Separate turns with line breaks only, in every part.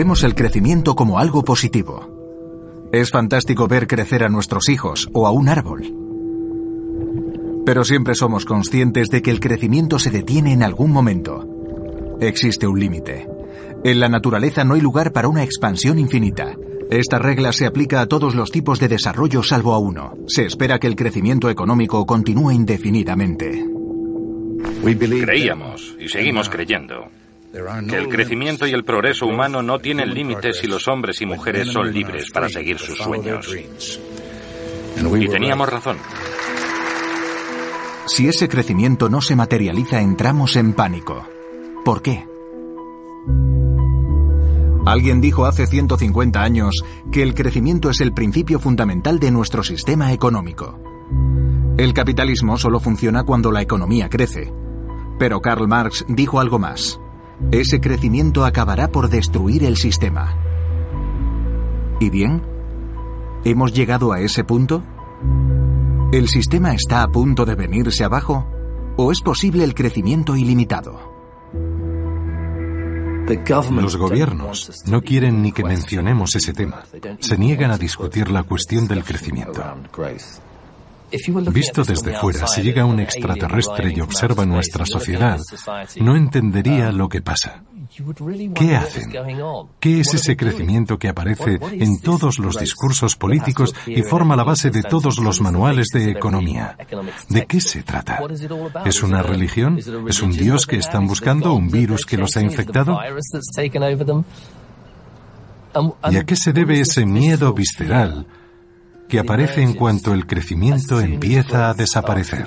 Vemos el crecimiento como algo positivo. Es fantástico ver crecer a nuestros hijos o a un árbol. Pero siempre somos conscientes de que el crecimiento se detiene en algún momento. Existe un límite. En la naturaleza no hay lugar para una expansión infinita. Esta regla se aplica a todos los tipos de desarrollo salvo a uno. Se espera que el crecimiento económico continúe indefinidamente.
Creíamos y seguimos creyendo que el crecimiento y el progreso humano no tienen límites si los hombres y mujeres son libres para seguir sus sueños. Y teníamos razón.
Si ese crecimiento no se materializa, entramos en pánico. ¿Por qué? Alguien dijo hace 150 años que el crecimiento es el principio fundamental de nuestro sistema económico. El capitalismo solo funciona cuando la economía crece. Pero Karl Marx dijo algo más. Ese crecimiento acabará por destruir el sistema. ¿Y bien? ¿Hemos llegado a ese punto? ¿El sistema está a punto de venirse abajo? ¿O es posible el crecimiento ilimitado?
Los gobiernos no quieren ni que mencionemos ese tema. Se niegan a discutir la cuestión del crecimiento. Visto desde fuera, si llega un extraterrestre y observa nuestra sociedad, no entendería lo que pasa. ¿Qué hacen? ¿Qué es ese crecimiento que aparece en todos los discursos políticos y forma la base de todos los manuales de economía? ¿De qué se trata? ¿Es una religión? ¿Es un Dios que están buscando? ¿Un virus que los ha infectado? ¿Y a qué se debe ese miedo visceral que aparece en cuanto el crecimiento empieza a desaparecer?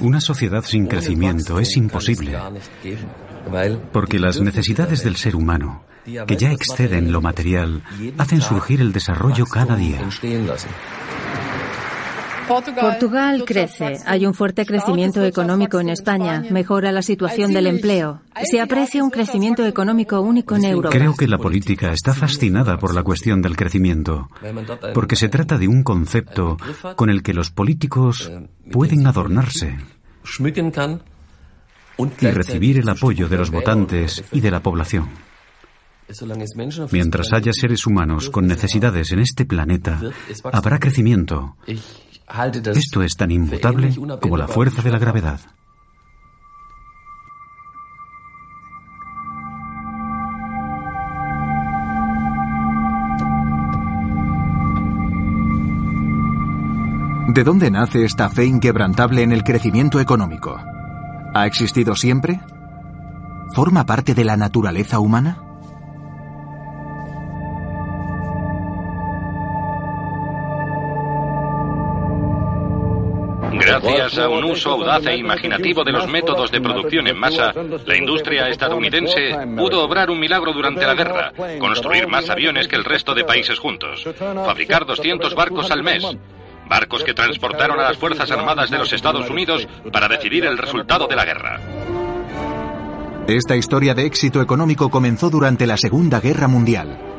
Una sociedad sin crecimiento es imposible, porque las necesidades del ser humano, que ya exceden lo material, hacen surgir el desarrollo cada día.
Portugal crece. Hay un fuerte crecimiento económico en España. Mejora la situación del empleo. Se aprecia un crecimiento económico único en Europa.
Creo que la política está fascinada por la cuestión del crecimiento, porque se trata de un concepto con el que los políticos pueden adornarse y recibir el apoyo de los votantes y de la población. Mientras haya seres humanos con necesidades en este planeta, habrá crecimiento. Esto es tan inmutable como la fuerza de la gravedad.
¿De dónde nace esta fe inquebrantable en el crecimiento económico? ¿Ha existido siempre? ¿Forma parte de la naturaleza humana?
Gracias a un uso audaz e imaginativo de los métodos de producción en masa, la industria estadounidense pudo obrar un milagro durante la guerra, construir más aviones que el resto de países juntos, fabricar 200 barcos al mes, barcos que transportaron a las Fuerzas Armadas de los Estados Unidos para decidir el resultado de la guerra.
Esta historia de éxito económico comenzó durante la Segunda Guerra Mundial.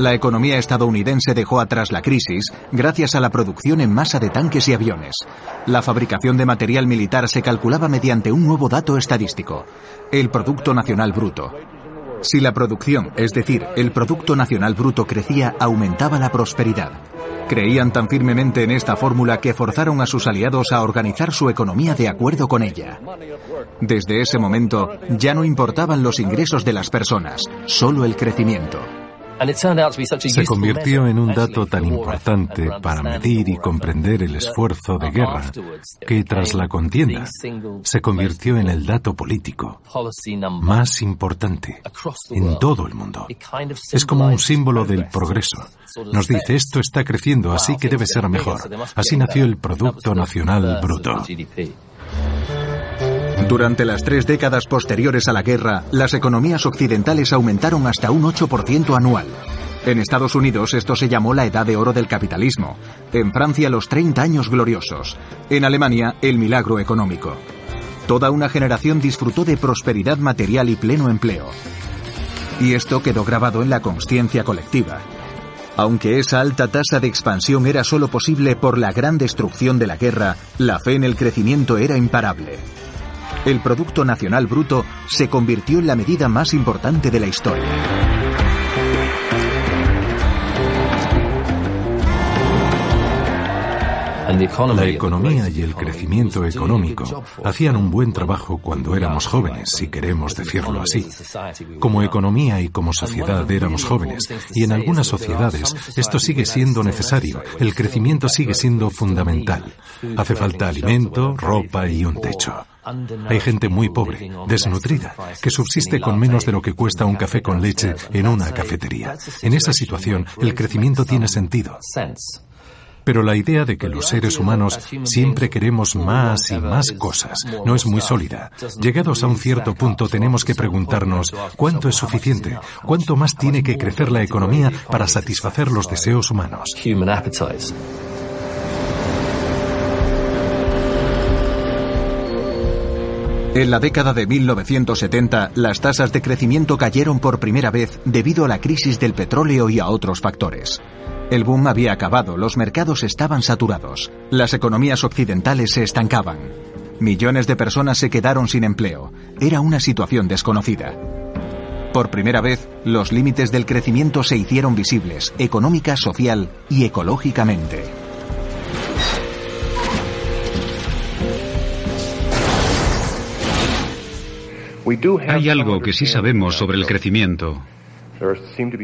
La economía estadounidense dejó atrás la crisis gracias a la producción en masa de tanques y aviones. La fabricación de material militar se calculaba mediante un nuevo dato estadístico, el Producto Nacional Bruto. Si la producción, es decir, el Producto Nacional Bruto crecía, aumentaba la prosperidad. Creían tan firmemente en esta fórmula que forzaron a sus aliados a organizar su economía de acuerdo con ella. Desde ese momento ya no importaban los ingresos de las personas, solo el crecimiento.
Se convirtió en un dato tan importante para medir y comprender el esfuerzo de guerra que tras la contienda se convirtió en el dato político más importante en todo el mundo. Es como un símbolo del progreso. Nos dice esto está creciendo, así que debe ser mejor. Así nació el Producto Nacional Bruto.
Durante las tres décadas posteriores a la guerra, las economías occidentales aumentaron hasta un 8% anual. En Estados Unidos esto se llamó la edad de oro del capitalismo. En Francia los 30 años gloriosos. En Alemania el milagro económico. Toda una generación disfrutó de prosperidad material y pleno empleo. Y esto quedó grabado en la conciencia colectiva. Aunque esa alta tasa de expansión era solo posible por la gran destrucción de la guerra, la fe en el crecimiento era imparable el Producto Nacional Bruto se convirtió en la medida más importante de la historia.
La economía y el crecimiento económico hacían un buen trabajo cuando éramos jóvenes, si queremos decirlo así. Como economía y como sociedad éramos jóvenes, y en algunas sociedades esto sigue siendo necesario, el crecimiento sigue siendo fundamental. Hace falta alimento, ropa y un techo. Hay gente muy pobre, desnutrida, que subsiste con menos de lo que cuesta un café con leche en una cafetería. En esa situación, el crecimiento tiene sentido. Pero la idea de que los seres humanos siempre queremos más y más cosas no es muy sólida. Llegados a un cierto punto tenemos que preguntarnos cuánto es suficiente, cuánto más tiene que crecer la economía para satisfacer los deseos humanos.
En la década de 1970, las tasas de crecimiento cayeron por primera vez debido a la crisis del petróleo y a otros factores. El boom había acabado, los mercados estaban saturados, las economías occidentales se estancaban. Millones de personas se quedaron sin empleo. Era una situación desconocida. Por primera vez, los límites del crecimiento se hicieron visibles, económica, social y ecológicamente.
Hay algo que sí sabemos sobre el crecimiento.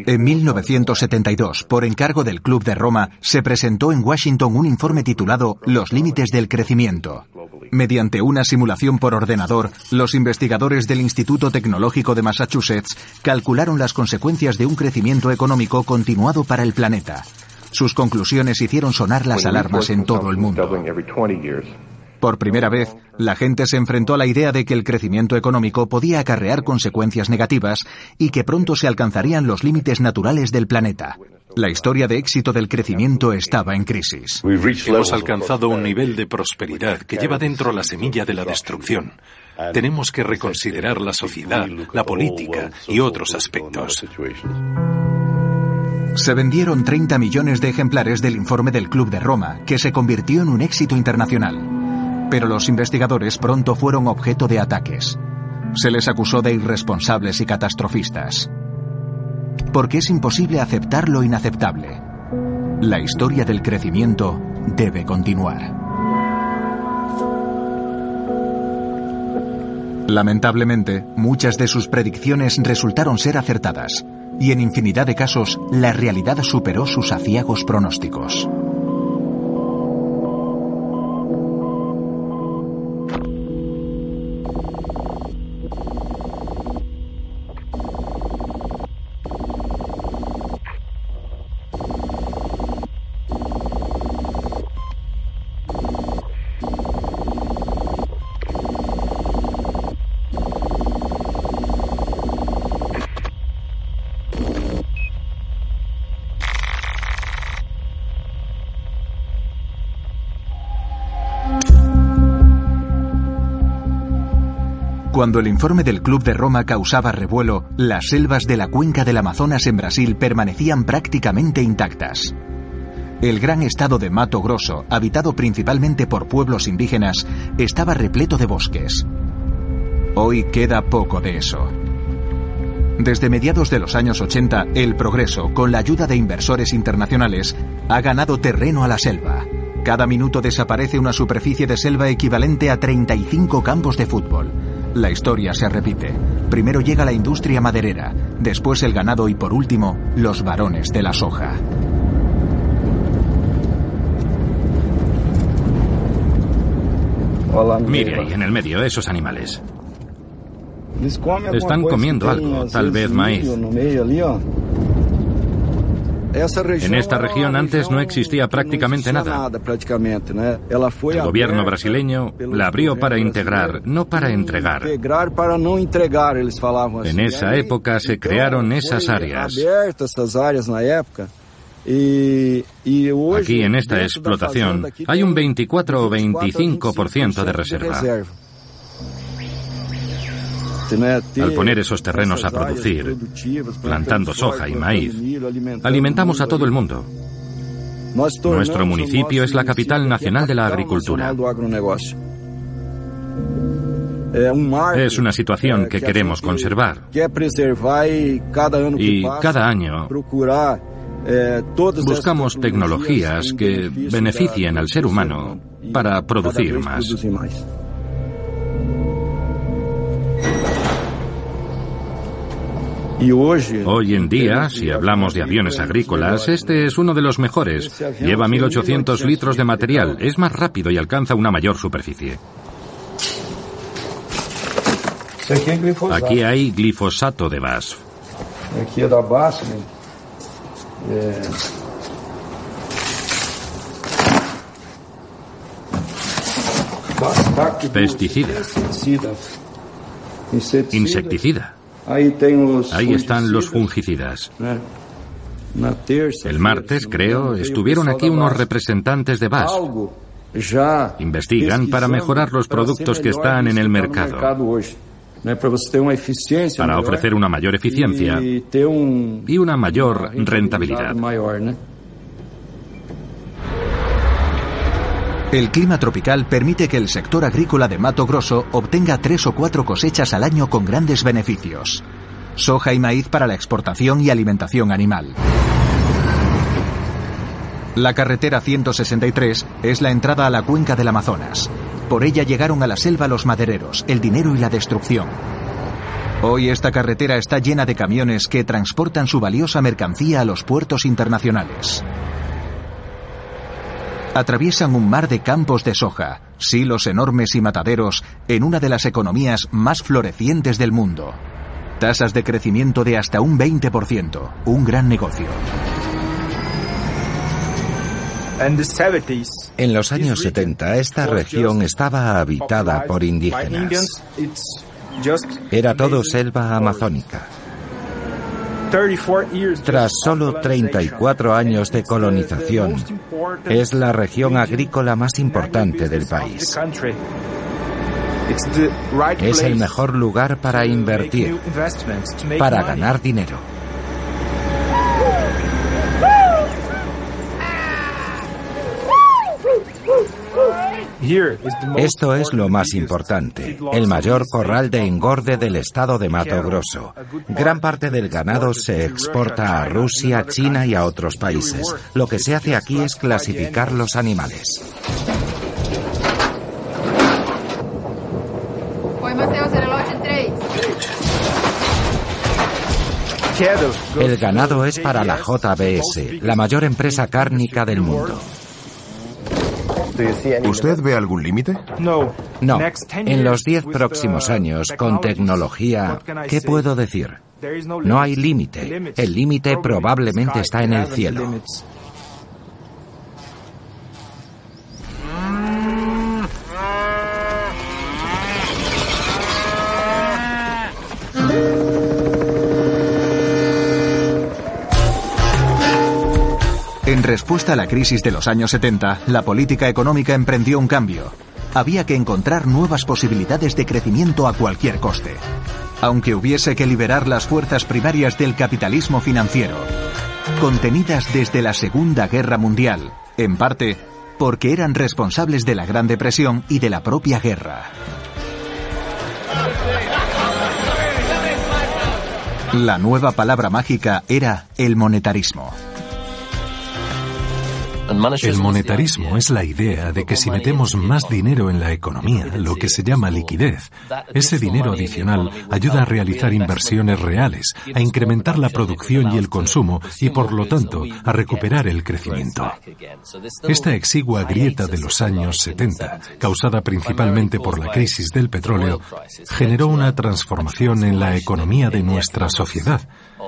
En 1972, por encargo del Club de Roma, se presentó en Washington un informe titulado Los límites del crecimiento. Mediante una simulación por ordenador, los investigadores del Instituto Tecnológico de Massachusetts calcularon las consecuencias de un crecimiento económico continuado para el planeta. Sus conclusiones hicieron sonar las alarmas en todo el mundo. Por primera vez, la gente se enfrentó a la idea de que el crecimiento económico podía acarrear consecuencias negativas y que pronto se alcanzarían los límites naturales del planeta. La historia de éxito del crecimiento estaba en crisis.
Hemos alcanzado un nivel de prosperidad que lleva dentro la semilla de la destrucción. Tenemos que reconsiderar la sociedad, la política y otros aspectos.
Se vendieron 30 millones de ejemplares del informe del Club de Roma, que se convirtió en un éxito internacional. Pero los investigadores pronto fueron objeto de ataques. Se les acusó de irresponsables y catastrofistas. Porque es imposible aceptar lo inaceptable. La historia del crecimiento debe continuar. Lamentablemente, muchas de sus predicciones resultaron ser acertadas, y en infinidad de casos la realidad superó sus aciagos pronósticos. Cuando el informe del Club de Roma causaba revuelo, las selvas de la cuenca del Amazonas en Brasil permanecían prácticamente intactas. El gran estado de Mato Grosso, habitado principalmente por pueblos indígenas, estaba repleto de bosques. Hoy queda poco de eso. Desde mediados de los años 80, el progreso, con la ayuda de inversores internacionales, ha ganado terreno a la selva. Cada minuto desaparece una superficie de selva equivalente a 35 campos de fútbol La historia se repite. Primero llega la industria maderera, después el ganado y por último, los varones de la soja.
Mire ahí en el medio esos animales. Están comiendo algo, tal vez maíz. En esta región antes no existía prácticamente nada. El gobierno brasileño la abrió para integrar, no para entregar. En esa época se crearon esas áreas. Aquí en esta explotación hay un 24 o 25% de reserva. Al poner esos terrenos a producir, plantando soja y maíz, alimentamos a todo el mundo. Nuestro municipio es la capital nacional de la agricultura. Es una situación que queremos conservar. Y cada año buscamos tecnologías que beneficien al ser humano para producir más. Hoy en día, si hablamos de aviones agrícolas, este es uno de los mejores. Lleva 1.800 litros de material, es más rápido y alcanza una mayor superficie. Aquí hay glifosato de BASF. Pesticida. Insecticida. Ahí están los fungicidas. El martes, creo, estuvieron aquí unos representantes de BASF. Investigan para mejorar los productos que están en el mercado. Para ofrecer una mayor eficiencia y una mayor rentabilidad.
El clima tropical permite que el sector agrícola de Mato Grosso obtenga tres o cuatro cosechas al año con grandes beneficios. Soja y maíz para la exportación y alimentación animal. La carretera 163 es la entrada a la cuenca del Amazonas. Por ella llegaron a la selva los madereros, el dinero y la destrucción. Hoy esta carretera está llena de camiones que transportan su valiosa mercancía a los puertos internacionales atraviesan un mar de campos de soja, silos enormes y mataderos en una de las economías más florecientes del mundo. Tasas de crecimiento de hasta un 20%, un gran negocio.
En los años 70 esta región estaba habitada por indígenas. Era todo selva amazónica. Tras solo 34 años de colonización, es la región agrícola más importante del país. Es el mejor lugar para invertir, para ganar dinero. Esto es lo más importante, el mayor corral de engorde del estado de Mato Grosso. Gran parte del ganado se exporta a Rusia, China y a otros países. Lo que se hace aquí es clasificar los animales. El ganado es para la JBS, la mayor empresa cárnica del mundo.
¿Usted ve algún límite?
No. En los diez próximos años, con tecnología, ¿qué puedo decir? No hay límite. El límite probablemente está en el cielo.
Respuesta a la crisis de los años 70, la política económica emprendió un cambio. Había que encontrar nuevas posibilidades de crecimiento a cualquier coste, aunque hubiese que liberar las fuerzas primarias del capitalismo financiero, contenidas desde la Segunda Guerra Mundial, en parte porque eran responsables de la Gran Depresión y de la propia guerra. La nueva palabra mágica era el monetarismo.
El monetarismo es la idea de que si metemos más dinero en la economía, lo que se llama liquidez, ese dinero adicional ayuda a realizar inversiones reales, a incrementar la producción y el consumo y por lo tanto a recuperar el crecimiento. Esta exigua grieta de los años 70, causada principalmente por la crisis del petróleo, generó una transformación en la economía de nuestra sociedad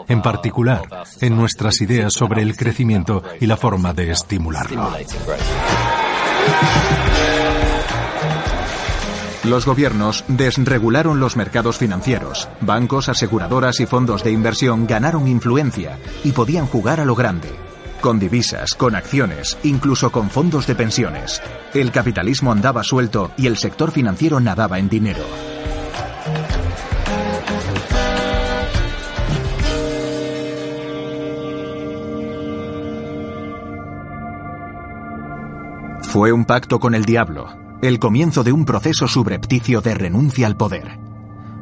en particular en nuestras ideas sobre el crecimiento y la forma de estimularlo.
Los gobiernos desregularon los mercados financieros. Bancos, aseguradoras y fondos de inversión ganaron influencia y podían jugar a lo grande. Con divisas, con acciones, incluso con fondos de pensiones. El capitalismo andaba suelto y el sector financiero nadaba en dinero. Fue un pacto con el diablo, el comienzo de un proceso subrepticio de renuncia al poder.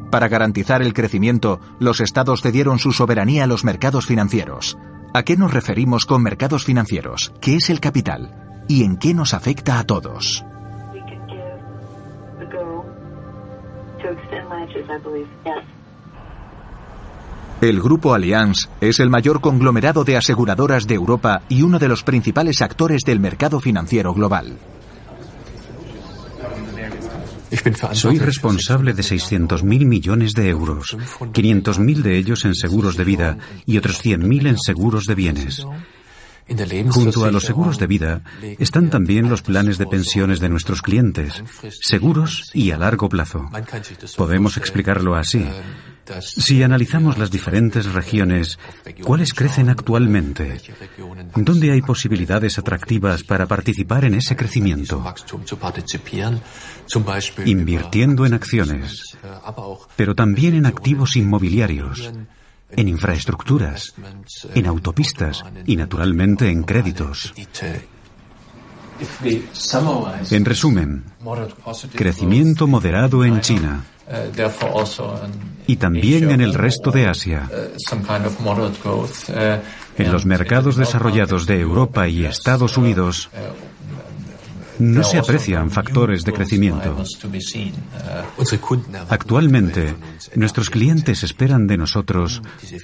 Para garantizar el crecimiento, los estados cedieron su soberanía a los mercados financieros. ¿A qué nos referimos con mercados financieros? ¿Qué es el capital? ¿Y en qué nos afecta a todos? El Grupo Allianz es el mayor conglomerado de aseguradoras de Europa y uno de los principales actores del mercado financiero global.
Soy responsable de 600.000 millones de euros, 500.000 de ellos en seguros de vida y otros 100.000 en seguros de bienes. Junto a los seguros de vida están también los planes de pensiones de nuestros clientes, seguros y a largo plazo. Podemos explicarlo así. Si analizamos las diferentes regiones, ¿cuáles crecen actualmente? ¿Dónde hay posibilidades atractivas para participar en ese crecimiento? Invirtiendo en acciones, pero también en activos inmobiliarios, en infraestructuras, en autopistas y naturalmente en créditos. En resumen, crecimiento moderado en China y también en el resto de Asia. En los mercados desarrollados de Europa y Estados Unidos, no se aprecian factores de crecimiento. Actualmente, nuestros clientes esperan de nosotros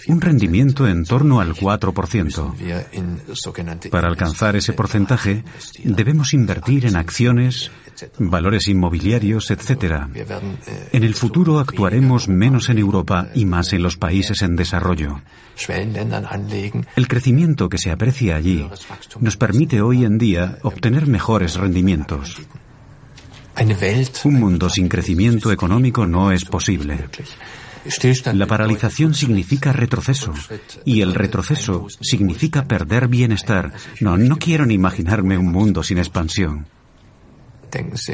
un rendimiento en torno al 4%. Para alcanzar ese porcentaje, debemos invertir en acciones, valores inmobiliarios, etc. En el futuro actuaremos menos en Europa y más en los países en desarrollo. El crecimiento que se aprecia allí nos permite hoy en día obtener mejores rendimientos. Un mundo sin crecimiento económico no es posible. La paralización significa retroceso y el retroceso significa perder bienestar. No, no quiero ni imaginarme un mundo sin expansión.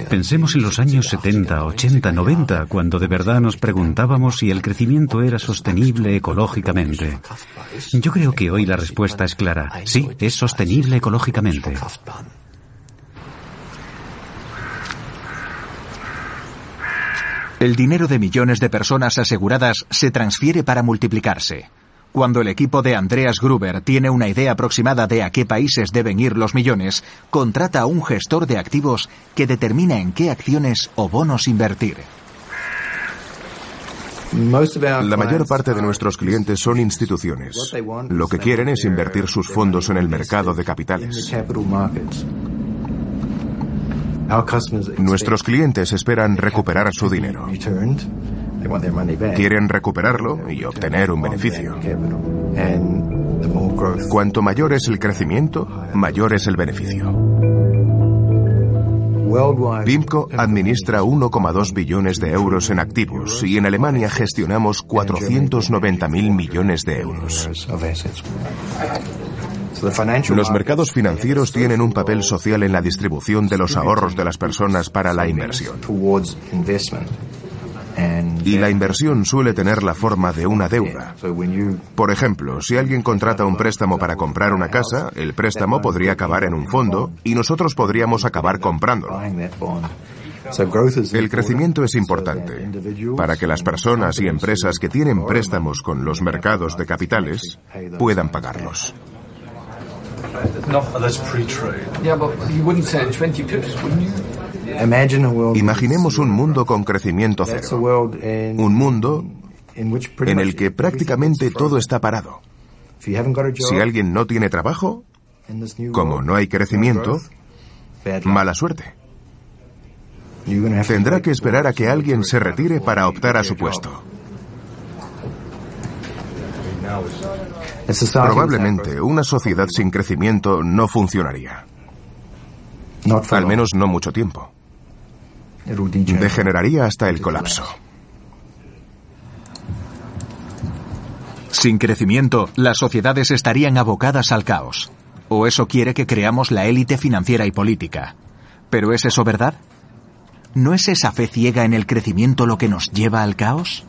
Pensemos en los años 70, 80, 90, cuando de verdad nos preguntábamos si el crecimiento era sostenible ecológicamente. Yo creo que hoy la respuesta es clara. Sí, es sostenible ecológicamente.
El dinero de millones de personas aseguradas se transfiere para multiplicarse. Cuando el equipo de Andreas Gruber tiene una idea aproximada de a qué países deben ir los millones, contrata a un gestor de activos que determina en qué acciones o bonos invertir.
La mayor parte de nuestros clientes son instituciones. Lo que quieren es invertir sus fondos en el mercado de capitales. Nuestros clientes esperan recuperar su dinero. Quieren recuperarlo y obtener un beneficio. Cuanto mayor es el crecimiento, mayor es el beneficio. PIMCO administra 1,2 billones de euros en activos y en Alemania gestionamos 490.000 millones de euros. Los mercados financieros tienen un papel social en la distribución de los ahorros de las personas para la inversión. Y la inversión suele tener la forma de una deuda. Por ejemplo, si alguien contrata un préstamo para comprar una casa, el préstamo podría acabar en un fondo y nosotros podríamos acabar comprándolo. El crecimiento es importante para que las personas y empresas que tienen préstamos con los mercados de capitales puedan pagarlos. Imaginemos un mundo con crecimiento cero. Un mundo en el que prácticamente todo está parado. Si alguien no tiene trabajo, como no hay crecimiento, mala suerte. Tendrá que esperar a que alguien se retire para optar a su puesto. Probablemente una sociedad sin crecimiento no funcionaría. Al menos no mucho tiempo. Degeneraría hasta el colapso.
Sin crecimiento, las sociedades estarían abocadas al caos. O eso quiere que creamos la élite financiera y política. ¿Pero es eso verdad? ¿No es esa fe ciega en el crecimiento lo que nos lleva al caos?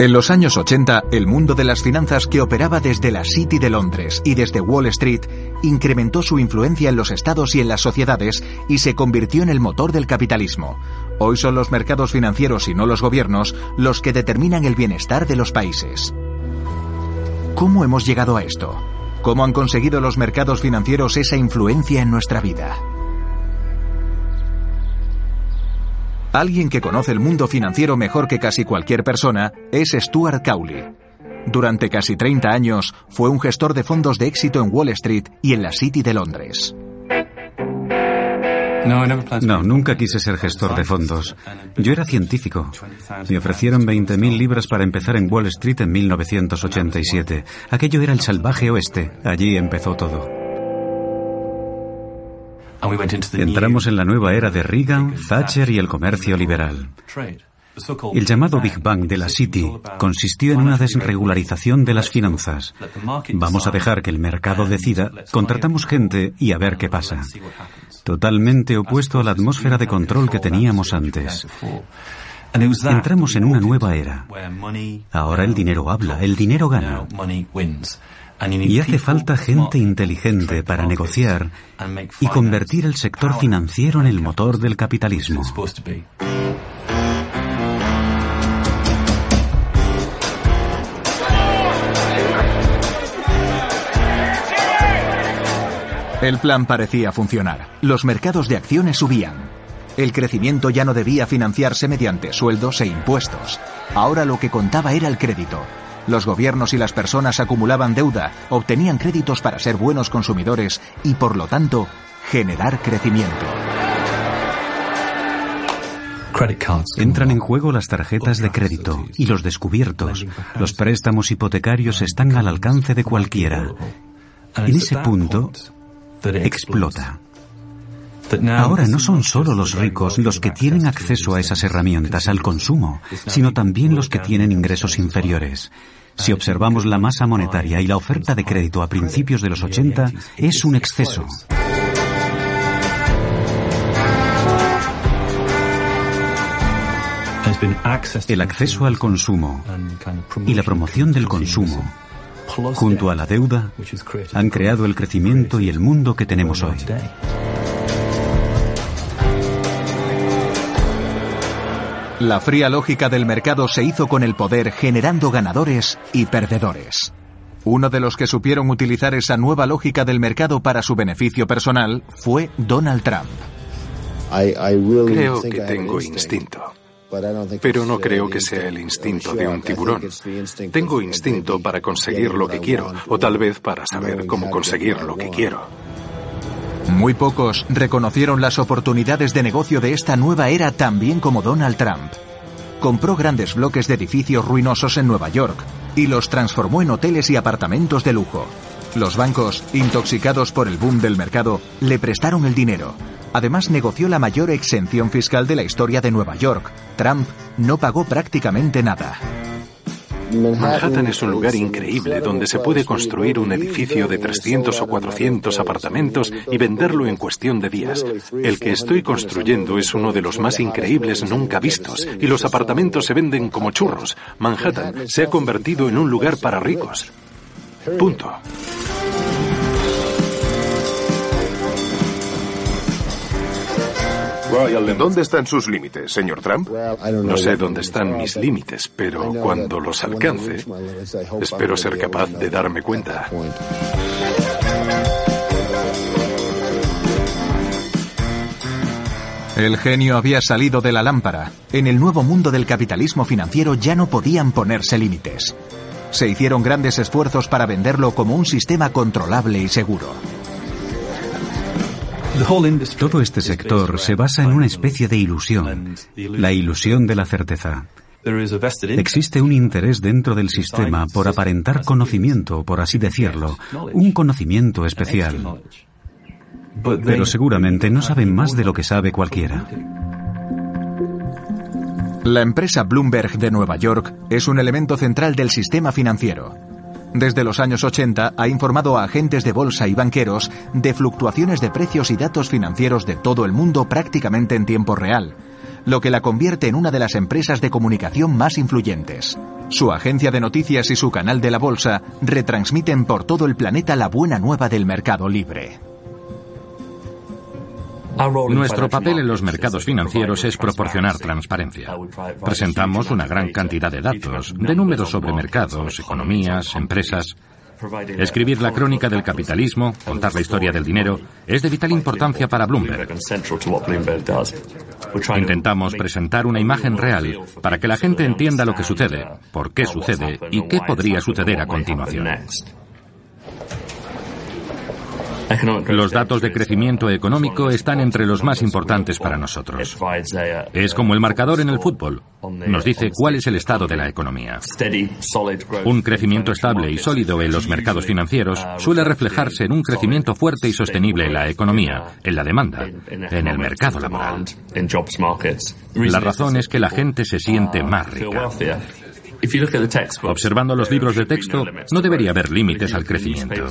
En los años 80, el mundo de las finanzas que operaba desde la City de Londres y desde Wall Street incrementó su influencia en los estados y en las sociedades y se convirtió en el motor del capitalismo. Hoy son los mercados financieros y no los gobiernos los que determinan el bienestar de los países. ¿Cómo hemos llegado a esto? ¿Cómo han conseguido los mercados financieros esa influencia en nuestra vida? Alguien que conoce el mundo financiero mejor que casi cualquier persona es Stuart Cowley. Durante casi 30 años fue un gestor de fondos de éxito en Wall Street y en la City de Londres.
No, nunca quise ser gestor de fondos. Yo era científico. Me ofrecieron 20.000 libras para empezar en Wall Street en 1987. Aquello era el salvaje oeste. Allí empezó todo. Entramos en la nueva era de Reagan, Thatcher y el comercio liberal. El llamado Big Bang de la City consistió en una desregularización de las finanzas. Vamos a dejar que el mercado decida, contratamos gente y a ver qué pasa. Totalmente opuesto a la atmósfera de control que teníamos antes. Entramos en una nueva era. Ahora el dinero habla, el dinero gana. Y hace falta gente inteligente para negociar y convertir el sector financiero en el motor del capitalismo.
El plan parecía funcionar. Los mercados de acciones subían. El crecimiento ya no debía financiarse mediante sueldos e impuestos. Ahora lo que contaba era el crédito, los gobiernos y las personas acumulaban deuda, obtenían créditos para ser buenos consumidores y, por lo tanto, generar crecimiento.
Entran en juego las tarjetas de crédito y los descubiertos. Los préstamos hipotecarios están al alcance de cualquiera. En ese punto, explota. Ahora no son solo los ricos los que tienen acceso a esas herramientas al consumo, sino también los que tienen ingresos inferiores. Si observamos la masa monetaria y la oferta de crédito a principios de los 80, es un exceso. El acceso al consumo y la promoción del consumo, junto a la deuda, han creado el crecimiento y el mundo que tenemos hoy.
La fría lógica del mercado se hizo con el poder generando ganadores y perdedores. Uno de los que supieron utilizar esa nueva lógica del mercado para su beneficio personal fue Donald Trump.
Creo que tengo instinto, pero no creo que sea el instinto de un tiburón. Tengo instinto para conseguir lo que quiero, o tal vez para saber cómo conseguir lo que quiero.
Muy pocos reconocieron las oportunidades de negocio de esta nueva era tan bien como Donald Trump. Compró grandes bloques de edificios ruinosos en Nueva York y los transformó en hoteles y apartamentos de lujo. Los bancos, intoxicados por el boom del mercado, le prestaron el dinero. Además negoció la mayor exención fiscal de la historia de Nueva York. Trump no pagó prácticamente nada.
Manhattan es un lugar increíble donde se puede construir un edificio de 300 o 400 apartamentos y venderlo en cuestión de días. El que estoy construyendo es uno de los más increíbles nunca vistos y los apartamentos se venden como churros. Manhattan se ha convertido en un lugar para ricos. Punto.
¿Dónde están sus límites, señor Trump?
No sé dónde están mis límites, pero cuando los alcance, espero ser capaz de darme cuenta.
El genio había salido de la lámpara. En el nuevo mundo del capitalismo financiero ya no podían ponerse límites. Se hicieron grandes esfuerzos para venderlo como un sistema controlable y seguro.
Todo este sector se basa en una especie de ilusión, la ilusión de la certeza. Existe un interés dentro del sistema por aparentar conocimiento, por así decirlo, un conocimiento especial. Pero seguramente no saben más de lo que sabe cualquiera.
La empresa Bloomberg de Nueva York es un elemento central del sistema financiero. Desde los años 80 ha informado a agentes de bolsa y banqueros de fluctuaciones de precios y datos financieros de todo el mundo prácticamente en tiempo real, lo que la convierte en una de las empresas de comunicación más influyentes. Su agencia de noticias y su canal de la bolsa retransmiten por todo el planeta la buena nueva del mercado libre.
Nuestro papel en los mercados financieros es proporcionar transparencia. Presentamos una gran cantidad de datos, de números sobre mercados, economías, empresas. Escribir la crónica del capitalismo, contar la historia del dinero, es de vital importancia para Bloomberg. Intentamos presentar una imagen real para que la gente entienda lo que sucede, por qué sucede y qué podría suceder a continuación. Los datos de crecimiento económico están entre los más importantes para nosotros. Es como el marcador en el fútbol. Nos dice cuál es el estado de la economía. Un crecimiento estable y sólido en los mercados financieros suele reflejarse en un crecimiento fuerte y sostenible en la economía, en la demanda, en el mercado laboral. La razón es que la gente se siente más rica. Observando los libros de texto, no debería haber límites al crecimiento.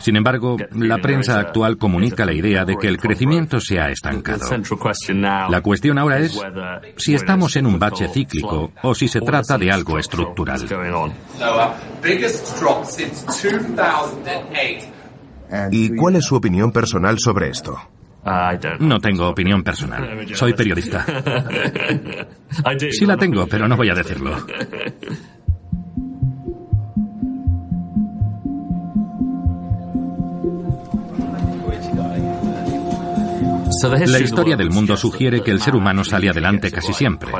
Sin embargo, la prensa actual comunica la idea de que el crecimiento se ha estancado. La cuestión ahora es si estamos en un bache cíclico o si se trata de algo estructural.
¿Y cuál es su opinión personal sobre esto?
No tengo opinión personal. Soy periodista. Sí la tengo, pero no voy a decirlo. La historia del mundo sugiere que el ser humano sale adelante casi siempre.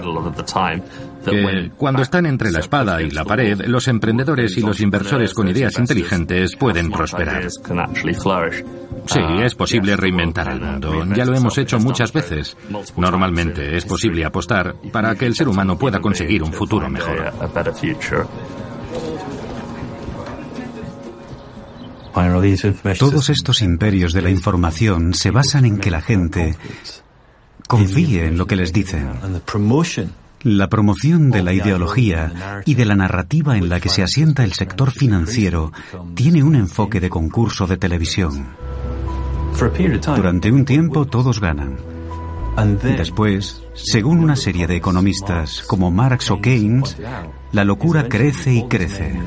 Que cuando están entre la espada y la pared, los emprendedores y los inversores con ideas inteligentes pueden prosperar. Sí, es posible reinventar el mundo. Ya lo hemos hecho muchas veces. Normalmente es posible apostar para que el ser humano pueda conseguir un futuro mejor.
Todos estos imperios de la información se basan en que la gente confíe en lo que les dicen. La promoción de la ideología y de la narrativa en la que se asienta el sector financiero tiene un enfoque de concurso de televisión. Durante un tiempo todos ganan. Después, según una serie de economistas como Marx o Keynes, la locura crece y crece.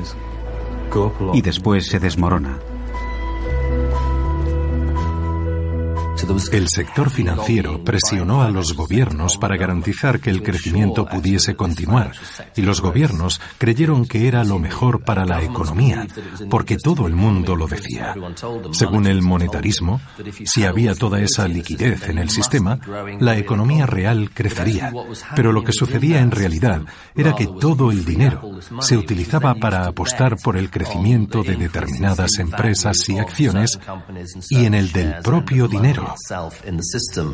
Y después se desmorona.
El sector financiero presionó a los gobiernos para garantizar que el crecimiento pudiese continuar y los gobiernos creyeron que era lo mejor para la economía, porque todo el mundo lo decía. Según el monetarismo, si había toda esa liquidez en el sistema, la economía real crecería. Pero lo que sucedía en realidad era que todo el dinero se utilizaba para apostar por el crecimiento de determinadas empresas y acciones y en el del propio dinero.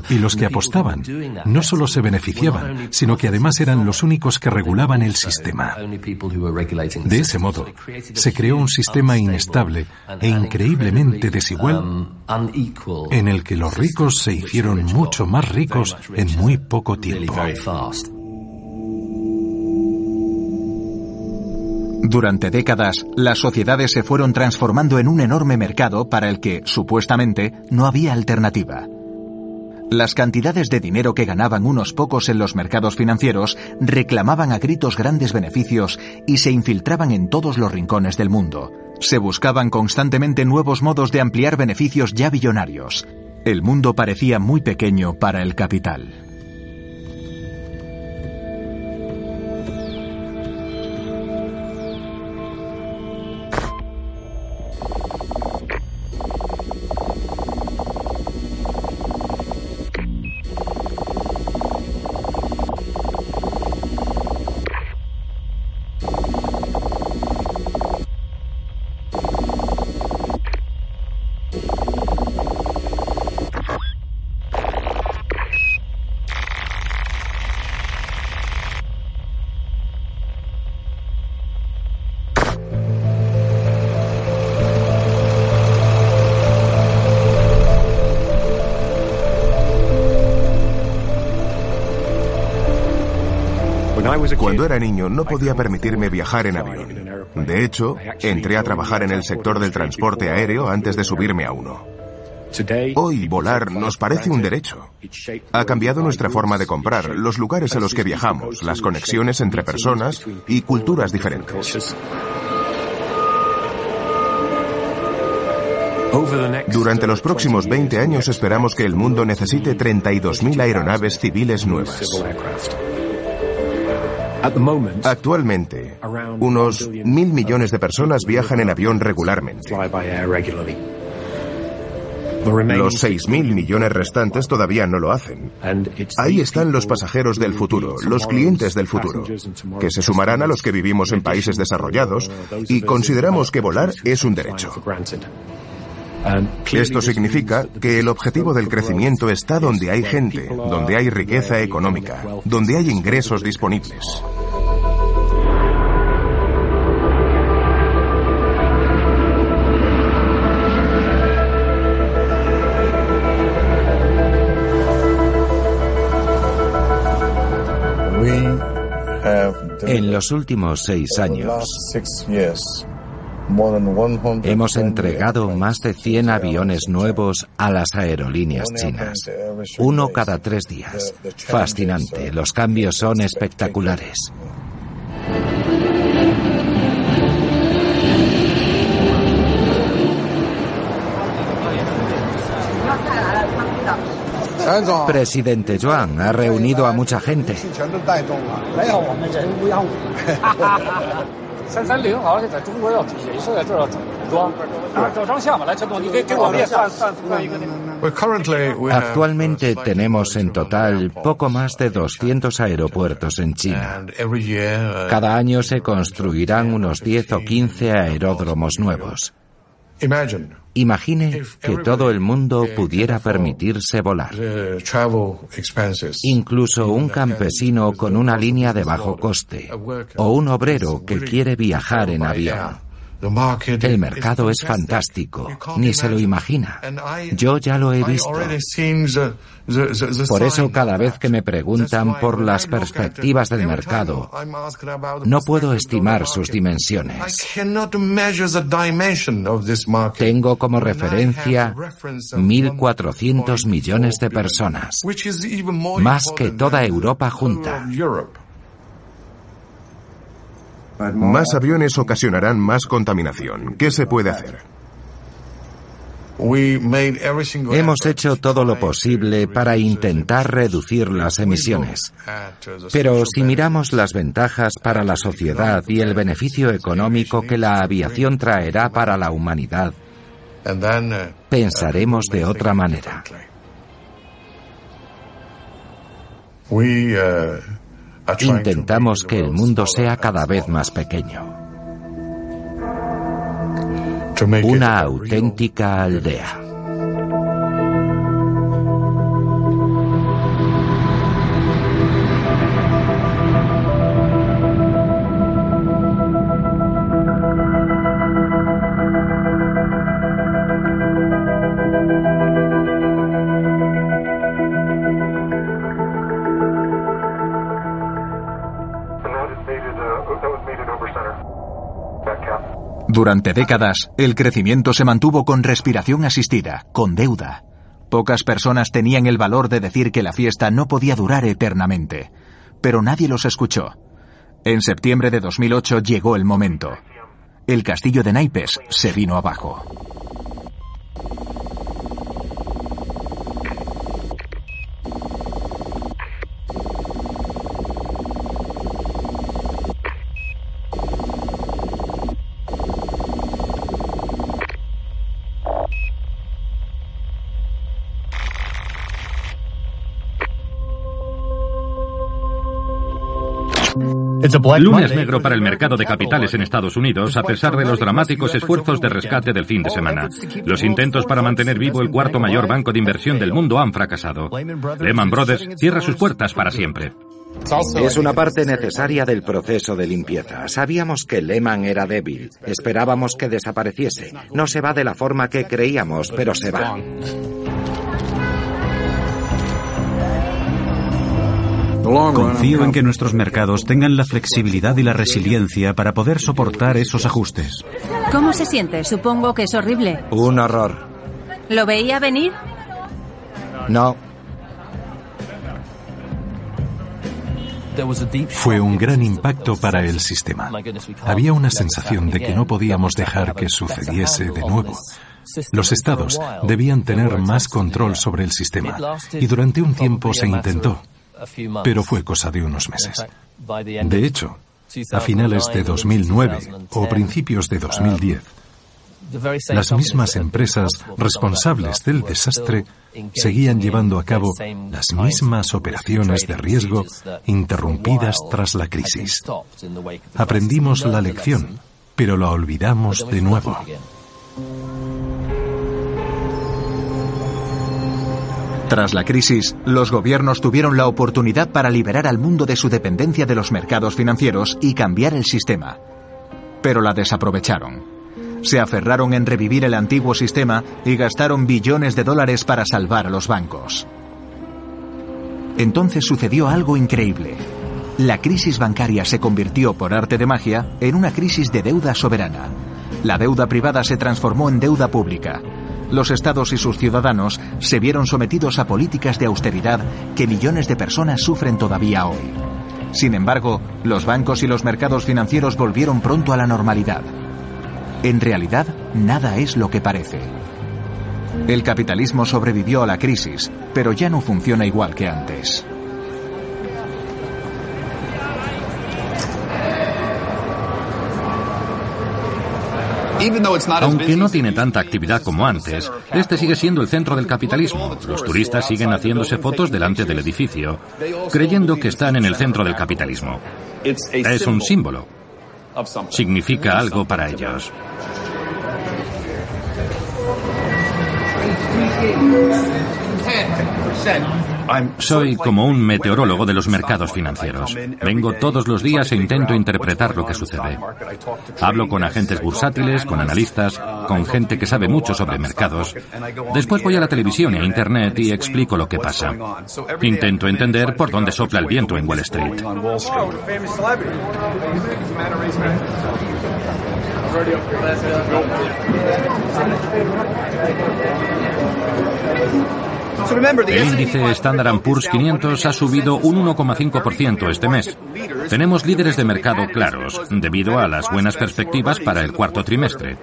Y los que apostaban no solo se beneficiaban, sino que además eran los únicos que regulaban el sistema. De ese modo, se creó un sistema inestable e increíblemente desigual en el que los ricos se hicieron mucho más ricos en muy poco tiempo.
Durante décadas, las sociedades se fueron transformando en un enorme mercado para el que, supuestamente, no había alternativa. Las cantidades de dinero que ganaban unos pocos en los mercados financieros reclamaban a gritos grandes beneficios y se infiltraban en todos los rincones del mundo. Se buscaban constantemente nuevos modos de ampliar beneficios ya billonarios. El mundo parecía muy pequeño para el capital.
Cuando era niño no podía permitirme viajar en avión. De hecho, entré a trabajar en el sector del transporte aéreo antes de subirme a uno. Hoy volar nos parece un derecho. Ha cambiado nuestra forma de comprar, los lugares a los que viajamos, las conexiones entre personas y culturas diferentes. Durante los próximos 20 años esperamos que el mundo necesite 32.000 aeronaves civiles nuevas. Actualmente, unos mil millones de personas viajan en avión regularmente. Los seis mil millones restantes todavía no lo hacen. Ahí están los pasajeros del futuro, los clientes del futuro, que se sumarán a los que vivimos en países desarrollados y consideramos que volar es un derecho. Esto significa que el objetivo del crecimiento está donde hay gente, donde hay riqueza económica, donde hay ingresos disponibles.
En los últimos seis años, Hemos entregado más de 100 aviones nuevos a las aerolíneas chinas. Uno cada tres días. Fascinante. Los cambios son espectaculares. Presidente Zhuang ha reunido a mucha gente. Actualmente tenemos en total poco más de 200 aeropuertos en China. Cada año se construirán unos 10 o 15 aeródromos nuevos. Imagine que todo el mundo pudiera permitirse volar. Incluso un campesino con una línea de bajo coste o un obrero que quiere viajar en avión. El mercado es fantástico, ni se lo imagina. Yo ya lo he visto. Por eso cada vez que me preguntan por las perspectivas del mercado, no puedo estimar sus dimensiones. Tengo como referencia 1.400 millones de personas, más que toda Europa junta.
Más aviones ocasionarán más contaminación. ¿Qué se puede hacer?
Hemos hecho todo lo posible para intentar reducir las emisiones. Pero si miramos las ventajas para la sociedad y el beneficio económico que la aviación traerá para la humanidad, pensaremos de otra manera. Intentamos que el mundo sea cada vez más pequeño. Una auténtica aldea.
Durante décadas, el crecimiento se mantuvo con respiración asistida, con deuda. Pocas personas tenían el valor de decir que la fiesta no podía durar eternamente, pero nadie los escuchó. En septiembre de 2008 llegó el momento. El castillo de naipes se vino abajo.
Lunes negro para el mercado de capitales en Estados Unidos, a pesar de los dramáticos esfuerzos de rescate del fin de semana. Los intentos para mantener vivo el cuarto mayor banco de inversión del mundo han fracasado. Lehman Brothers cierra sus puertas para siempre.
Es una parte necesaria del proceso de limpieza. Sabíamos que Lehman era débil. Esperábamos que desapareciese. No se va de la forma que creíamos, pero se va.
Confío en que nuestros mercados tengan la flexibilidad y la resiliencia para poder soportar esos ajustes.
¿Cómo se siente? Supongo que es horrible.
Un horror.
¿Lo veía venir?
No.
Fue un gran impacto para el sistema. Había una sensación de que no podíamos dejar que sucediese de nuevo. Los estados debían tener más control sobre el sistema y durante un tiempo se intentó, pero fue cosa de unos meses. De hecho, a finales de 2009 o principios de 2010, las mismas empresas responsables del desastre seguían llevando a cabo las mismas operaciones de riesgo interrumpidas tras la crisis. Aprendimos la lección, pero la olvidamos de nuevo.
Tras la crisis, los gobiernos tuvieron la oportunidad para liberar al mundo de su dependencia de los mercados financieros y cambiar el sistema. Pero la desaprovecharon. Se aferraron en revivir el antiguo sistema y gastaron billones de dólares para salvar a los bancos. Entonces sucedió algo increíble. La crisis bancaria se convirtió por arte de magia en una crisis de deuda soberana. La deuda privada se transformó en deuda pública los estados y sus ciudadanos se vieron sometidos a políticas de austeridad que millones de personas sufren todavía hoy. Sin embargo, los bancos y los mercados financieros volvieron pronto a la normalidad. En realidad, nada es lo que parece. El capitalismo sobrevivió a la crisis, pero ya no funciona igual que antes.
Aunque no tiene tanta actividad como antes, este sigue siendo el centro del capitalismo. Los turistas siguen haciéndose fotos delante del edificio, creyendo que están en el centro del capitalismo. Es un símbolo. Significa algo para ellos. Soy como un meteorólogo de los mercados financieros. Vengo todos los días e intento interpretar lo que sucede. Hablo con agentes bursátiles, con analistas, con gente que sabe mucho sobre mercados. Después voy a la televisión e a Internet y explico lo que pasa. Intento entender por dónde sopla el viento en Wall Street. El índice Standard Poor's 500 ha subido un 1,5% este mes. Tenemos líderes de mercado claros, debido a las buenas perspectivas para el cuarto trimestre.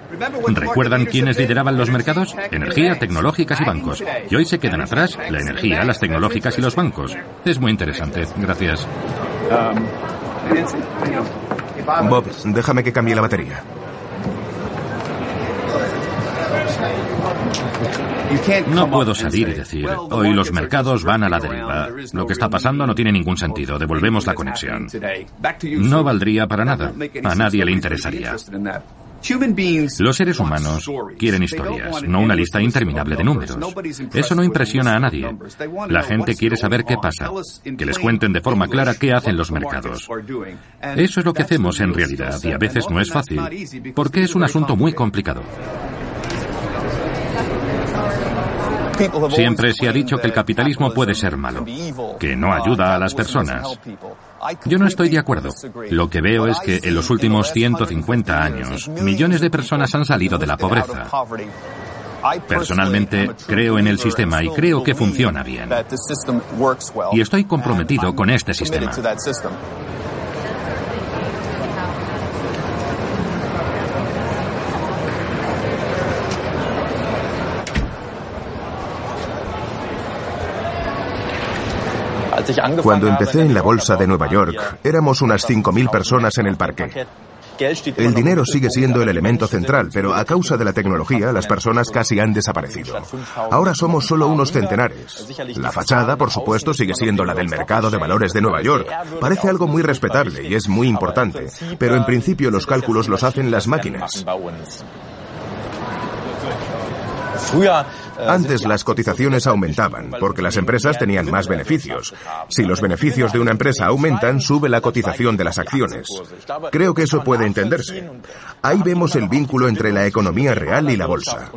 ¿Recuerdan quiénes lideraban los mercados? Energía, tecnológicas y bancos. Y hoy se quedan atrás la energía, las tecnológicas y los bancos. Es muy interesante. Gracias.
Bob, déjame que cambie la batería.
No puedo salir y decir, hoy los mercados van a la deriva. Lo que está pasando no tiene ningún sentido. Devolvemos la conexión. No valdría para nada. A nadie le interesaría. Los seres humanos quieren historias, no una lista interminable de números. Eso no impresiona a nadie. La gente quiere saber qué pasa, que les cuenten de forma clara qué hacen los mercados. Eso es lo que hacemos en realidad y a veces no es fácil, porque es un asunto muy complicado. Siempre se ha dicho que el capitalismo puede ser malo, que no ayuda a las personas. Yo no estoy de acuerdo. Lo que veo es que en los últimos 150 años, millones de personas han salido de la pobreza. Personalmente creo en el sistema y creo que funciona bien. Y estoy comprometido con este sistema.
Cuando empecé en la Bolsa de Nueva York, éramos unas 5.000 personas en el parque. El dinero sigue siendo el elemento central, pero a causa de la tecnología las personas casi han desaparecido. Ahora somos solo unos centenares. La fachada, por supuesto, sigue siendo la del mercado de valores de Nueva York. Parece algo muy respetable y es muy importante, pero en principio los cálculos los hacen las máquinas. Antes las cotizaciones aumentaban porque las empresas tenían más beneficios. Si los beneficios de una empresa aumentan, sube la cotización de las acciones. Creo que eso puede entenderse. Ahí vemos el vínculo entre la economía real y la bolsa.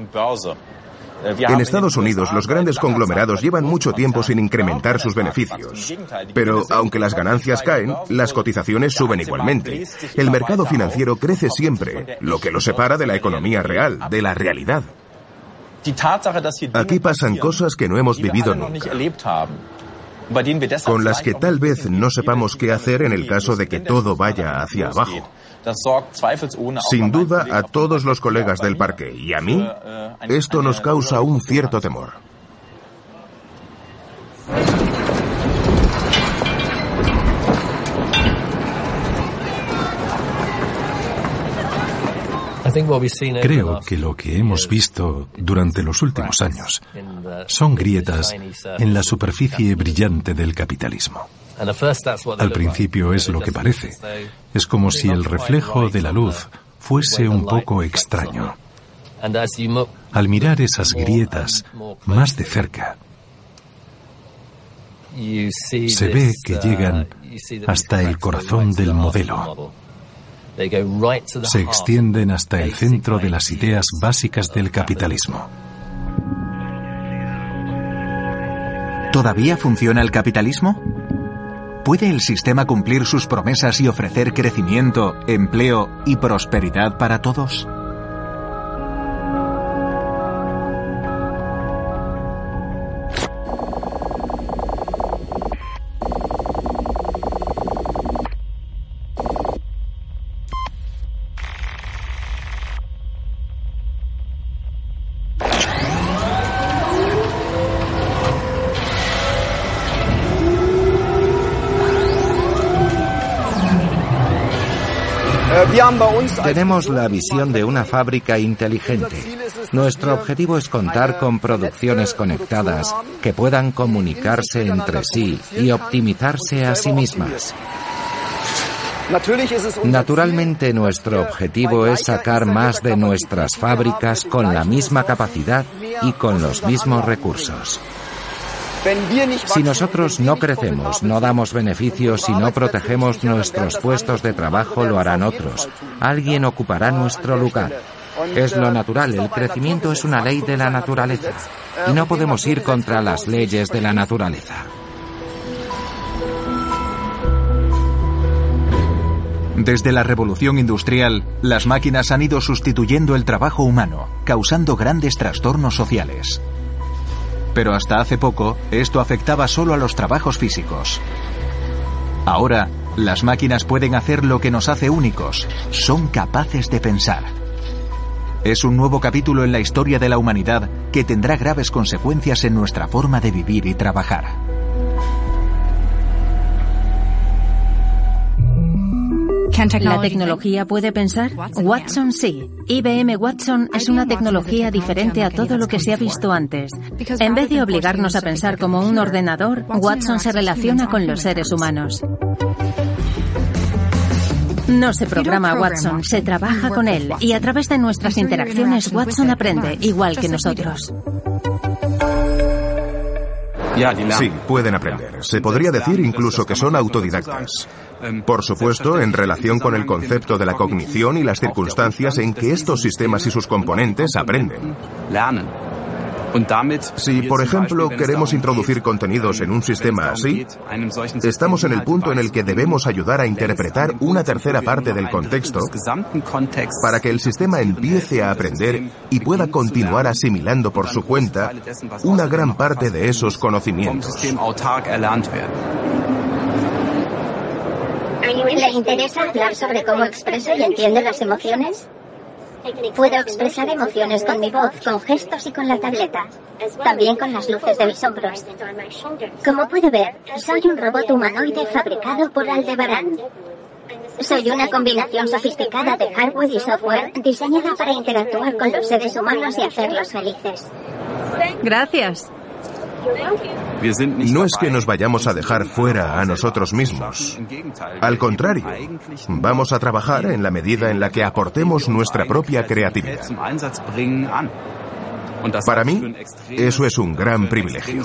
En Estados Unidos, los grandes conglomerados llevan mucho tiempo sin incrementar sus beneficios. Pero aunque las ganancias caen, las cotizaciones suben igualmente. El mercado financiero crece siempre, lo que lo separa de la economía real, de la realidad. Aquí pasan cosas que no hemos vivido nunca, con las que tal vez no sepamos qué hacer en el caso de que todo vaya hacia abajo. Sin duda, a todos los colegas del parque y a mí, esto nos causa un cierto temor.
Creo que lo que hemos visto durante los últimos años son grietas en la superficie brillante del capitalismo. Al principio es lo que parece. Es como si el reflejo de la luz fuese un poco extraño. Al mirar esas grietas más de cerca, se ve que llegan hasta el corazón del modelo se extienden hasta el centro de las ideas básicas del capitalismo.
¿Todavía funciona el capitalismo? ¿Puede el sistema cumplir sus promesas y ofrecer crecimiento, empleo y prosperidad para todos?
Tenemos la visión de una fábrica inteligente. Nuestro objetivo es contar con producciones conectadas que puedan comunicarse entre sí y optimizarse a sí mismas. Naturalmente nuestro objetivo es sacar más de nuestras fábricas con la misma capacidad y con los mismos recursos. Si nosotros no crecemos, no damos beneficios y no protegemos nuestros puestos de trabajo, lo harán otros. Alguien ocupará nuestro lugar. Es lo natural, el crecimiento es una ley de la naturaleza y no podemos ir contra las leyes de la naturaleza.
Desde la revolución industrial, las máquinas han ido sustituyendo el trabajo humano, causando grandes trastornos sociales. Pero hasta hace poco, esto afectaba solo a los trabajos físicos. Ahora, las máquinas pueden hacer lo que nos hace únicos, son capaces de pensar. Es un nuevo capítulo en la historia de la humanidad que tendrá graves consecuencias en nuestra forma de vivir y trabajar.
¿La tecnología puede pensar? Watson sí. IBM Watson es una tecnología diferente a todo lo que se ha visto antes. En vez de obligarnos a pensar como un ordenador, Watson se relaciona con los seres humanos. No se programa Watson, se trabaja con él y a través de nuestras interacciones Watson aprende, igual que nosotros.
Sí, pueden aprender. Se podría decir incluso que son autodidactas. Por supuesto, en relación con el concepto de la cognición y las circunstancias en que estos sistemas y sus componentes aprenden. Si, por ejemplo, queremos introducir contenidos en un sistema así, estamos en el punto en el que debemos ayudar a interpretar una tercera parte del contexto para que el sistema empiece a aprender y pueda continuar asimilando por su cuenta una gran parte de esos conocimientos.
¿Le interesa hablar sobre cómo expreso y entiendo las emociones? Puedo expresar emociones con mi voz, con gestos y con la tableta. También con las luces de mis hombros. Como puede ver, soy un robot humanoide fabricado por Aldebaran. Soy una combinación sofisticada de hardware y software diseñada para interactuar con los seres humanos y hacerlos felices.
Gracias.
No es que nos vayamos a dejar fuera a nosotros mismos. Al contrario, vamos a trabajar en la medida en la que aportemos nuestra propia creatividad. Para mí, eso es un gran privilegio.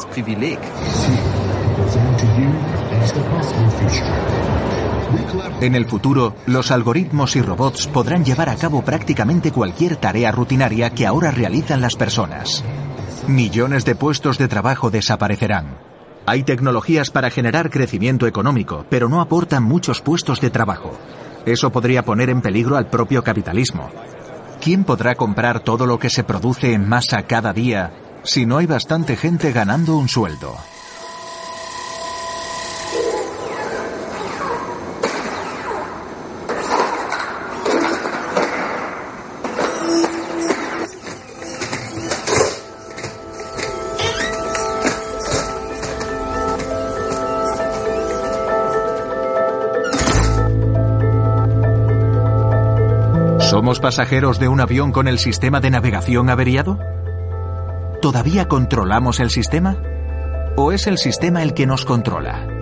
En el futuro, los algoritmos y robots podrán llevar a cabo prácticamente cualquier tarea rutinaria que ahora realizan las personas. Millones de puestos de trabajo desaparecerán. Hay tecnologías para generar crecimiento económico, pero no aportan muchos puestos de trabajo. Eso podría poner en peligro al propio capitalismo. ¿Quién podrá comprar todo lo que se produce en masa cada día si no hay bastante gente ganando un sueldo? ¿Somos pasajeros de un avión con el sistema de navegación averiado? ¿Todavía controlamos el sistema? ¿O es el sistema el que nos controla?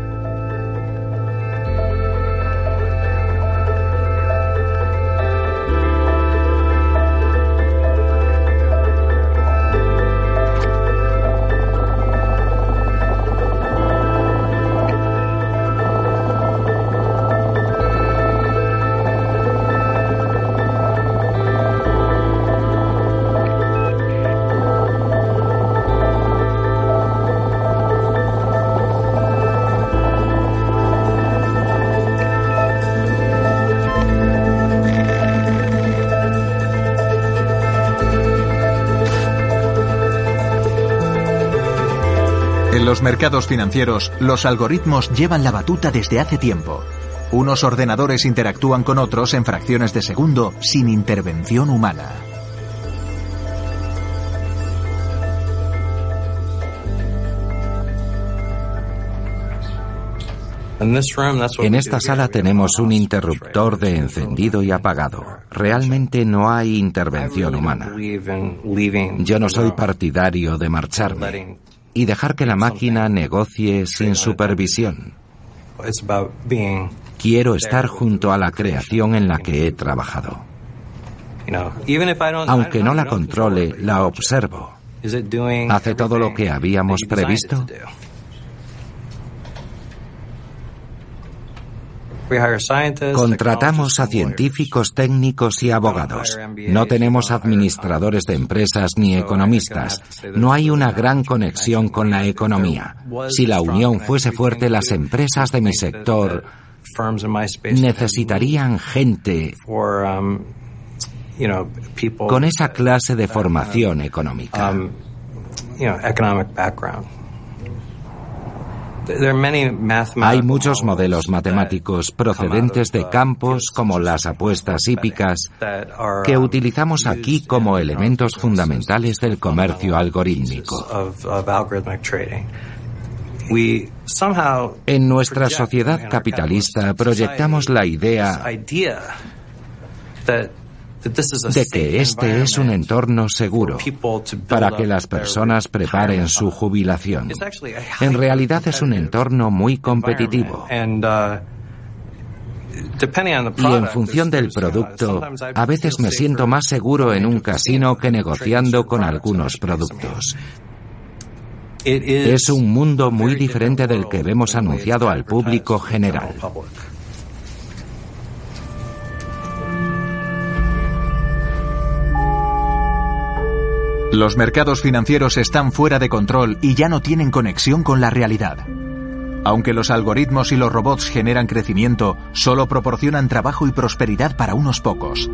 En los mercados financieros, los algoritmos llevan la batuta desde hace tiempo. Unos ordenadores interactúan con otros en fracciones de segundo sin intervención humana.
En esta sala tenemos un interruptor de encendido y apagado. Realmente no hay intervención humana. Yo no soy partidario de marcharme y dejar que la máquina negocie sin supervisión. Quiero estar junto a la creación en la que he trabajado. Aunque no la controle, la observo. ¿Hace todo lo que habíamos previsto? Contratamos a científicos, técnicos y abogados. No tenemos administradores de empresas ni economistas. No hay una gran conexión con la economía. Si la unión fuese fuerte, las empresas de mi sector necesitarían gente con esa clase de formación económica. Hay muchos modelos matemáticos procedentes de campos como las apuestas hípicas que utilizamos aquí como elementos fundamentales del comercio algorítmico. En nuestra sociedad capitalista proyectamos la idea de que este es un entorno seguro para que las personas preparen su jubilación. En realidad es un entorno muy competitivo. Y en función del producto, a veces me siento más seguro en un casino que negociando con algunos productos. Es un mundo muy diferente del que vemos anunciado al público general.
Los mercados financieros están fuera de control y ya no tienen conexión con la realidad. Aunque los algoritmos y los robots generan crecimiento, solo proporcionan trabajo y prosperidad para unos pocos.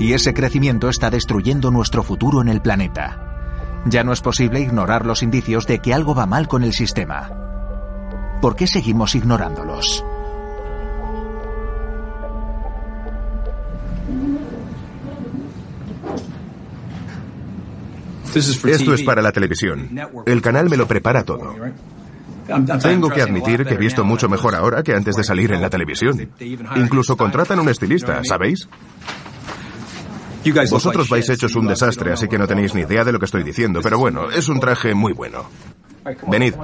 Y ese crecimiento está destruyendo nuestro futuro en el planeta. Ya no es posible ignorar los indicios de que algo va mal con el sistema. ¿Por qué seguimos ignorándolos?
Esto es para la televisión. El canal me lo prepara todo. Tengo que admitir que he visto mucho mejor ahora que antes de salir en la televisión. Incluso contratan un estilista, ¿sabéis? Vosotros vais hechos un desastre, así que no tenéis ni idea de lo que estoy diciendo, pero bueno, es un traje muy bueno. Venid.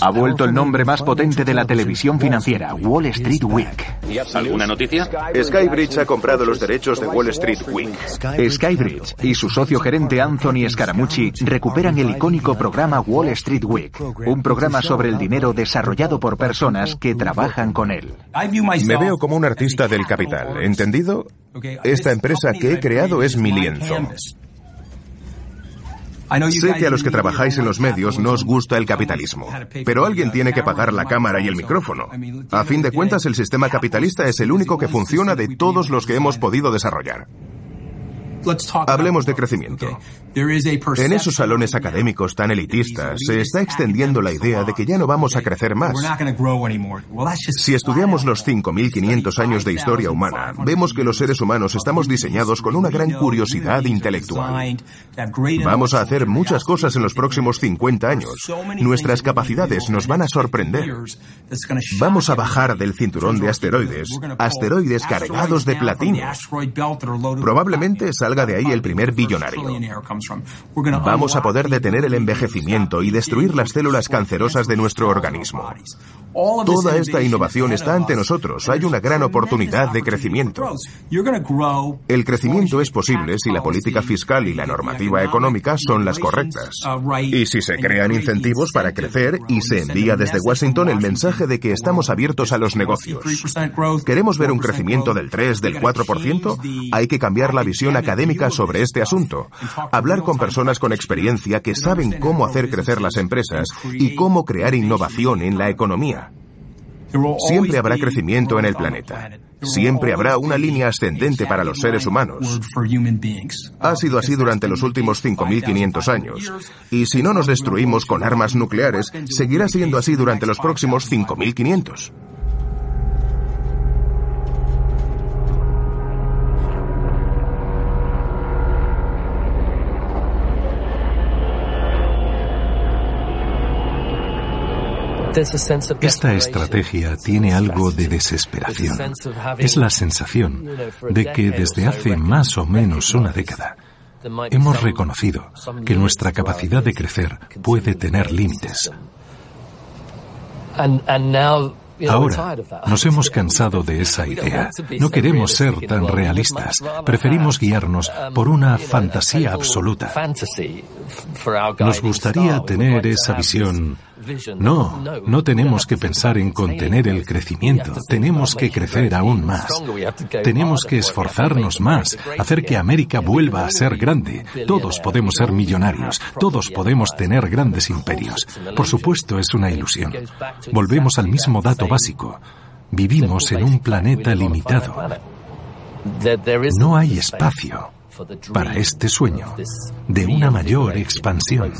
Ha vuelto el nombre más potente de la televisión financiera, Wall Street Week.
¿Alguna noticia?
Skybridge ha comprado los derechos de Wall Street Week.
Skybridge y su socio gerente Anthony Scaramucci recuperan el icónico programa Wall Street Week, un programa sobre el dinero desarrollado por personas que trabajan con él.
Me veo como un artista del capital, ¿entendido? Esta empresa que he creado es mi lienzo. Sé que a los que trabajáis en los medios no os gusta el capitalismo, pero alguien tiene que pagar la cámara y el micrófono. A fin de cuentas, el sistema capitalista es el único que funciona de todos los que hemos podido desarrollar. Hablemos de crecimiento. En esos salones académicos tan elitistas se está extendiendo la idea de que ya no vamos a crecer más. Si estudiamos los 5.500 años de historia humana, vemos que los seres humanos estamos diseñados con una gran curiosidad intelectual. Vamos a hacer muchas cosas en los próximos 50 años. Nuestras capacidades nos van a sorprender. Vamos a bajar del cinturón de asteroides, asteroides cargados de platino. Probablemente salga de ahí el primer billonario. Vamos a poder detener el envejecimiento y destruir las células cancerosas de nuestro organismo. Toda esta innovación está ante nosotros. Hay una gran oportunidad de crecimiento. El crecimiento es posible si la política fiscal y la normativa económica son las correctas. Y si se crean incentivos para crecer y se envía desde Washington el mensaje de que estamos abiertos a los negocios. ¿Queremos ver un crecimiento del 3, del 4%? Hay que cambiar la visión académica sobre este asunto. Hablar con personas con experiencia que saben cómo hacer crecer las empresas y cómo crear innovación en la economía. Siempre habrá crecimiento en el planeta. Siempre habrá una línea ascendente para los seres humanos. Ha sido así durante los últimos 5.500 años. Y si no nos destruimos con armas nucleares, seguirá siendo así durante los próximos 5.500.
Esta estrategia tiene algo de desesperación. Es la sensación de que desde hace más o menos una década hemos reconocido que nuestra capacidad de crecer puede tener límites. Ahora nos hemos cansado de esa idea. No queremos ser tan realistas. Preferimos guiarnos por una fantasía absoluta. Nos gustaría tener esa visión no, no tenemos que pensar en contener el crecimiento, tenemos que crecer aún más. Tenemos que esforzarnos más, hacer que América vuelva a ser grande. Todos podemos ser millonarios, todos podemos tener grandes imperios. Por supuesto, es una ilusión. Volvemos al mismo dato básico. Vivimos en un planeta limitado. No hay espacio para este sueño de una mayor expansión.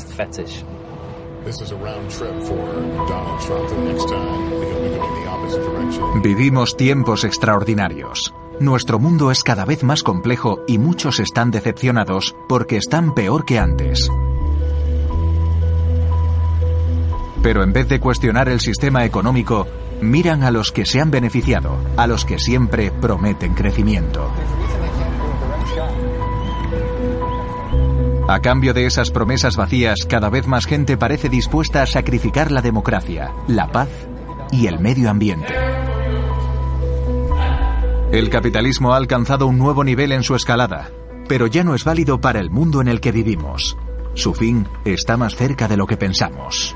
Vivimos tiempos extraordinarios. Nuestro mundo es cada vez más complejo y muchos están decepcionados porque están peor que antes. Pero en vez de cuestionar el sistema económico, miran a los que se han beneficiado, a los que siempre prometen crecimiento. A cambio de esas promesas vacías, cada vez más gente parece dispuesta a sacrificar la democracia, la paz y el medio ambiente. El capitalismo ha alcanzado un nuevo nivel en su escalada, pero ya no es válido para el mundo en el que vivimos. Su fin está más cerca de lo que pensamos.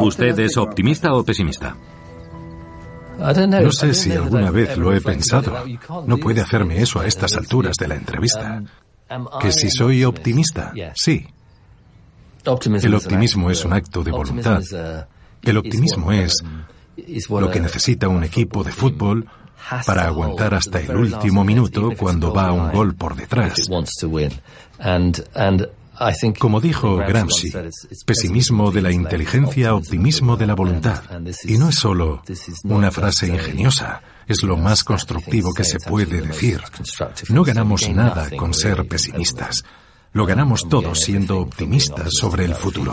¿Usted es optimista o pesimista?
No sé si alguna vez lo he pensado. No puede hacerme eso a estas alturas de la entrevista. Que si soy optimista, sí. El optimismo es un acto de voluntad. El optimismo es lo que necesita un equipo de fútbol para aguantar hasta el último minuto cuando va un gol por detrás. Como dijo Gramsci, pesimismo de la inteligencia, optimismo de la voluntad. Y no es solo una frase ingeniosa, es lo más constructivo que se puede decir. No ganamos nada con ser pesimistas. Lo ganamos todo siendo optimistas sobre el futuro.